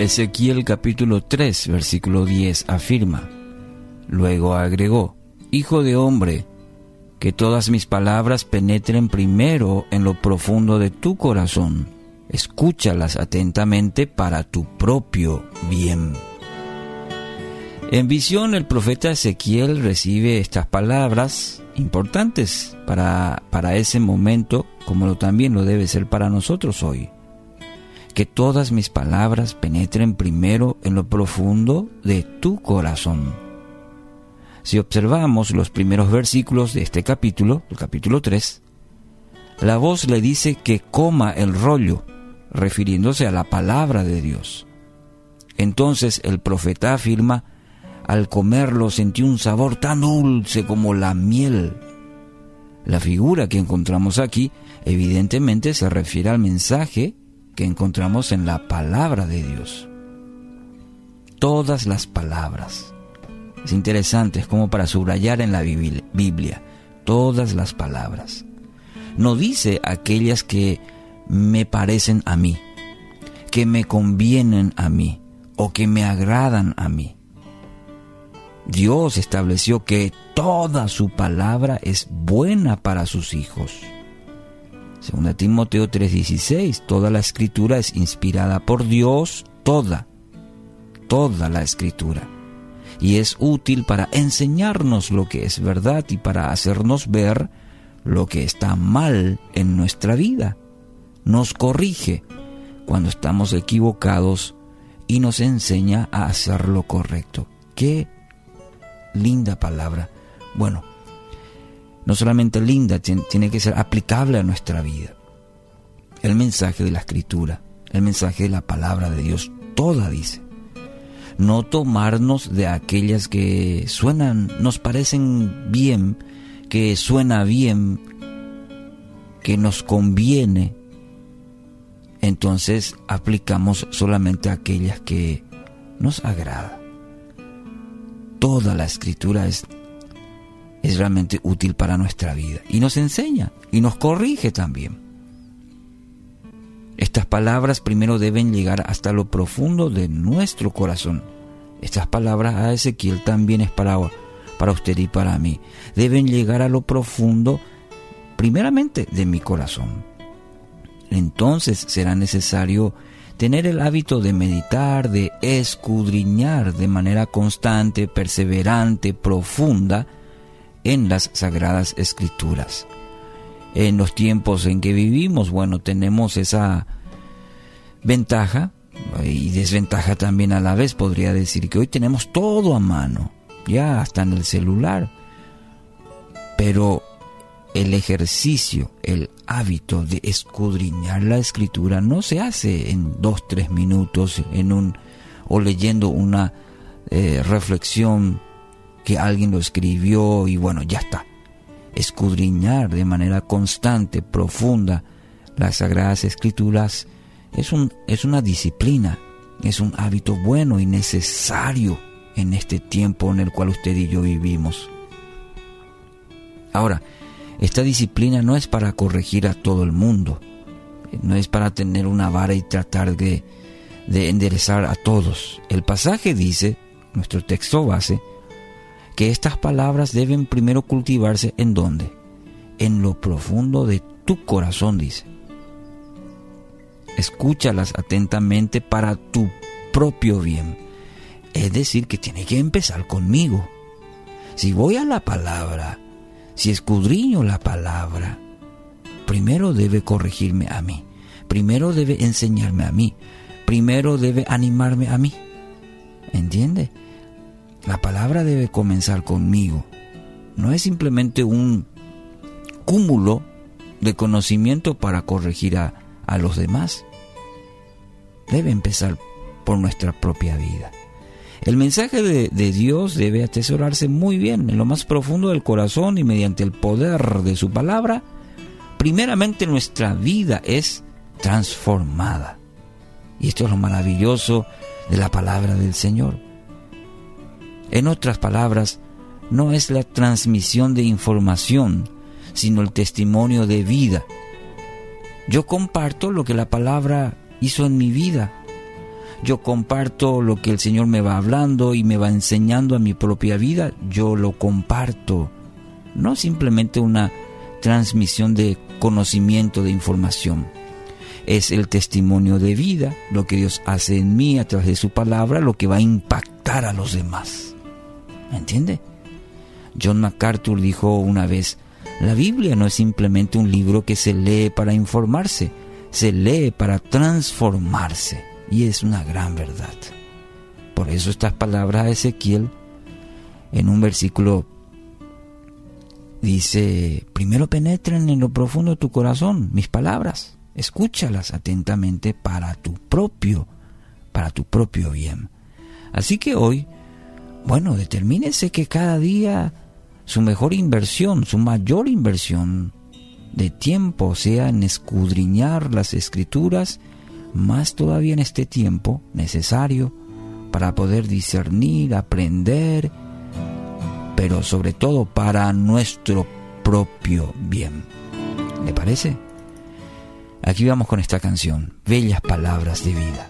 Ezequiel capítulo 3, versículo 10 afirma, luego agregó, Hijo de hombre, que todas mis palabras penetren primero en lo profundo de tu corazón, escúchalas atentamente para tu propio bien. En visión el profeta Ezequiel recibe estas palabras importantes para, para ese momento, como lo también lo debe ser para nosotros hoy que todas mis palabras penetren primero en lo profundo de tu corazón. Si observamos los primeros versículos de este capítulo, el capítulo 3, la voz le dice que coma el rollo, refiriéndose a la palabra de Dios. Entonces el profeta afirma, al comerlo sentí un sabor tan dulce como la miel. La figura que encontramos aquí evidentemente se refiere al mensaje encontramos en la palabra de Dios. Todas las palabras. Es interesante, es como para subrayar en la Biblia. Todas las palabras. No dice aquellas que me parecen a mí, que me convienen a mí o que me agradan a mí. Dios estableció que toda su palabra es buena para sus hijos. Según Timoteo 3:16, toda la escritura es inspirada por Dios, toda, toda la escritura. Y es útil para enseñarnos lo que es verdad y para hacernos ver lo que está mal en nuestra vida. Nos corrige cuando estamos equivocados y nos enseña a hacer lo correcto. Qué linda palabra. Bueno, no solamente linda, tiene que ser aplicable a nuestra vida. El mensaje de la escritura, el mensaje de la palabra de Dios, toda dice. No tomarnos de aquellas que suenan, nos parecen bien, que suena bien, que nos conviene. Entonces aplicamos solamente aquellas que nos agrada. Toda la escritura es es realmente útil para nuestra vida. Y nos enseña y nos corrige también. Estas palabras primero deben llegar hasta lo profundo de nuestro corazón. Estas palabras a Ezequiel también es para, para usted y para mí. Deben llegar a lo profundo primeramente de mi corazón. Entonces será necesario tener el hábito de meditar, de escudriñar de manera constante, perseverante, profunda, en las sagradas escrituras. En los tiempos en que vivimos, bueno, tenemos esa ventaja y desventaja también a la vez, podría decir que hoy tenemos todo a mano, ya hasta en el celular. Pero el ejercicio, el hábito de escudriñar la escritura no se hace en dos, tres minutos en un, o leyendo una eh, reflexión que alguien lo escribió y bueno, ya está. Escudriñar de manera constante, profunda, las sagradas escrituras es, un, es una disciplina, es un hábito bueno y necesario en este tiempo en el cual usted y yo vivimos. Ahora, esta disciplina no es para corregir a todo el mundo, no es para tener una vara y tratar de, de enderezar a todos. El pasaje dice, nuestro texto base, que estas palabras deben primero cultivarse en dónde? En lo profundo de tu corazón, dice. Escúchalas atentamente para tu propio bien. Es decir, que tiene que empezar conmigo. Si voy a la palabra, si escudriño la palabra, primero debe corregirme a mí, primero debe enseñarme a mí, primero debe animarme a mí. ¿Entiende? La palabra debe comenzar conmigo. No es simplemente un cúmulo de conocimiento para corregir a, los demás. Debe empezar por nuestra propia vida. El mensaje de, Dios debe atesorarse muy bien en lo más profundo del corazón y mediante el poder de su palabra, primeramente nuestra vida es transformada. Y esto es lo maravilloso de la palabra del Señor. En otras palabras, no es la transmisión de información, sino el testimonio de vida. Yo comparto lo que la palabra hizo en mi vida. yo comparto lo que el Señor me va hablando y me va enseñando a mi propia vida, yo lo comparto. No simplemente una transmisión de conocimiento, de información. Es el testimonio de vida, lo que Dios hace en mí a través de su palabra, lo que va a impactar a los demás. ¿Me entiende? John MacArthur dijo una vez, la Biblia no es simplemente un libro que se lee para informarse, se lee para transformarse. Y es una gran verdad. Por eso estas palabras de Ezequiel en un versículo dice, primero penetren en lo profundo de tu corazón mis palabras, escúchalas atentamente para tu propio, para tu propio bien. Así que hoy, bueno, determínese que cada día su mejor inversión, su mayor inversión de tiempo sea en escudriñar las escrituras, más todavía en este tiempo necesario para poder discernir, aprender, pero sobre todo para nuestro propio bien. ¿Le parece? Aquí vamos con esta canción, Bellas Palabras de Vida.